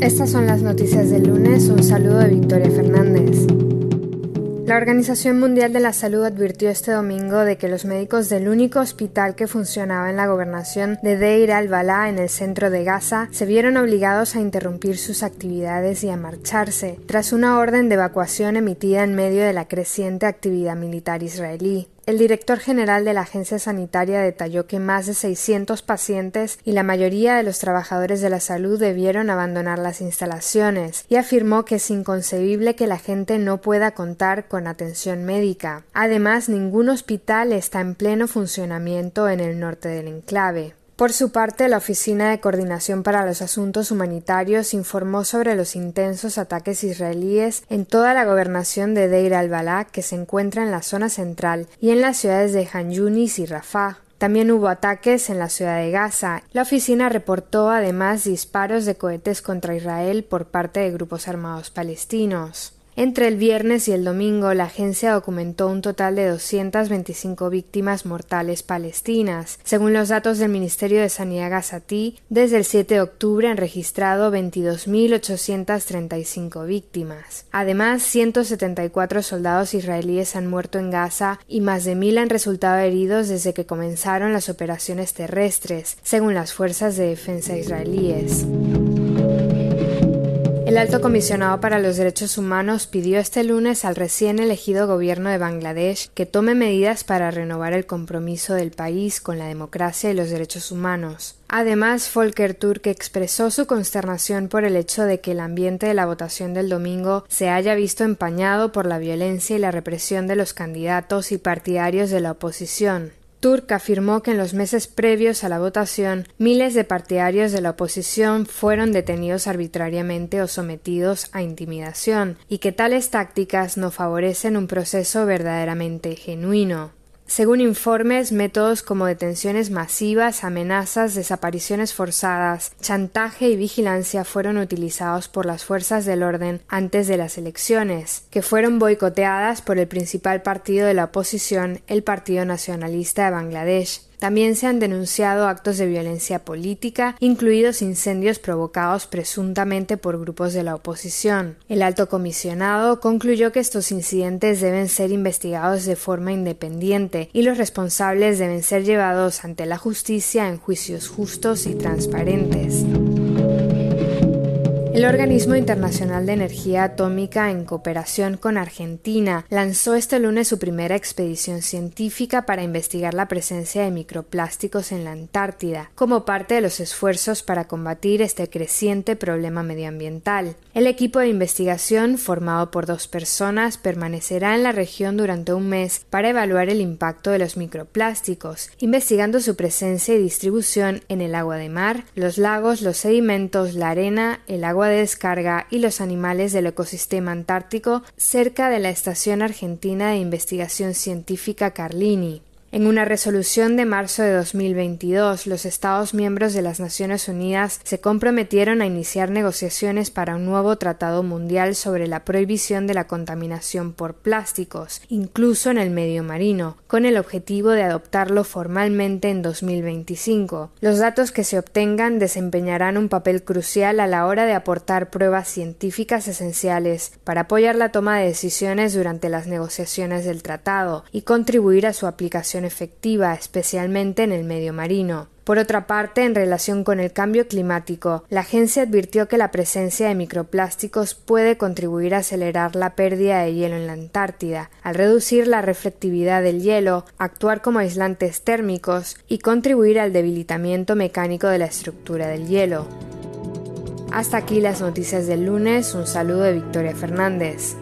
Estas son las noticias del lunes. Un saludo de Victoria Fernández. La Organización Mundial de la Salud advirtió este domingo de que los médicos del único hospital que funcionaba en la gobernación de Deir al-Balá en el centro de Gaza se vieron obligados a interrumpir sus actividades y a marcharse, tras una orden de evacuación emitida en medio de la creciente actividad militar israelí. El director general de la agencia sanitaria detalló que más de 600 pacientes y la mayoría de los trabajadores de la salud debieron abandonar las instalaciones y afirmó que es inconcebible que la gente no pueda contar con atención médica. Además, ningún hospital está en pleno funcionamiento en el norte del enclave. Por su parte, la Oficina de Coordinación para los Asuntos Humanitarios informó sobre los intensos ataques israelíes en toda la gobernación de Deir al-Balá, que se encuentra en la zona central, y en las ciudades de Han Yunis y Rafah. También hubo ataques en la ciudad de Gaza. La oficina reportó además disparos de cohetes contra Israel por parte de grupos armados palestinos. Entre el viernes y el domingo, la agencia documentó un total de 225 víctimas mortales palestinas. Según los datos del Ministerio de Sanidad gazatí, desde el 7 de octubre han registrado 22.835 víctimas. Además, 174 soldados israelíes han muerto en Gaza y más de mil han resultado heridos desde que comenzaron las operaciones terrestres, según las fuerzas de defensa israelíes. El alto comisionado para los derechos humanos pidió este lunes al recién elegido gobierno de Bangladesh que tome medidas para renovar el compromiso del país con la democracia y los derechos humanos. Además, Volker Turk expresó su consternación por el hecho de que el ambiente de la votación del domingo se haya visto empañado por la violencia y la represión de los candidatos y partidarios de la oposición. Turk afirmó que en los meses previos a la votación miles de partidarios de la oposición fueron detenidos arbitrariamente o sometidos a intimidación y que tales tácticas no favorecen un proceso verdaderamente genuino. Según informes, métodos como detenciones masivas, amenazas, desapariciones forzadas, chantaje y vigilancia fueron utilizados por las fuerzas del orden antes de las elecciones, que fueron boicoteadas por el principal partido de la oposición, el Partido Nacionalista de Bangladesh, también se han denunciado actos de violencia política, incluidos incendios provocados presuntamente por grupos de la oposición. El alto comisionado concluyó que estos incidentes deben ser investigados de forma independiente y los responsables deben ser llevados ante la justicia en juicios justos y transparentes. El Organismo Internacional de Energía Atómica, en cooperación con Argentina, lanzó este lunes su primera expedición científica para investigar la presencia de microplásticos en la Antártida, como parte de los esfuerzos para combatir este creciente problema medioambiental. El equipo de investigación, formado por dos personas, permanecerá en la región durante un mes para evaluar el impacto de los microplásticos, investigando su presencia y distribución en el agua de mar, los lagos, los sedimentos, la arena, el agua de descarga y los animales del ecosistema antártico cerca de la Estación Argentina de Investigación Científica Carlini. En una resolución de marzo de 2022, los Estados miembros de las Naciones Unidas se comprometieron a iniciar negociaciones para un nuevo tratado mundial sobre la prohibición de la contaminación por plásticos, incluso en el medio marino, con el objetivo de adoptarlo formalmente en 2025. Los datos que se obtengan desempeñarán un papel crucial a la hora de aportar pruebas científicas esenciales para apoyar la toma de decisiones durante las negociaciones del tratado y contribuir a su aplicación efectiva, especialmente en el medio marino. Por otra parte, en relación con el cambio climático, la agencia advirtió que la presencia de microplásticos puede contribuir a acelerar la pérdida de hielo en la Antártida, al reducir la reflectividad del hielo, actuar como aislantes térmicos y contribuir al debilitamiento mecánico de la estructura del hielo. Hasta aquí las noticias del lunes. Un saludo de Victoria Fernández.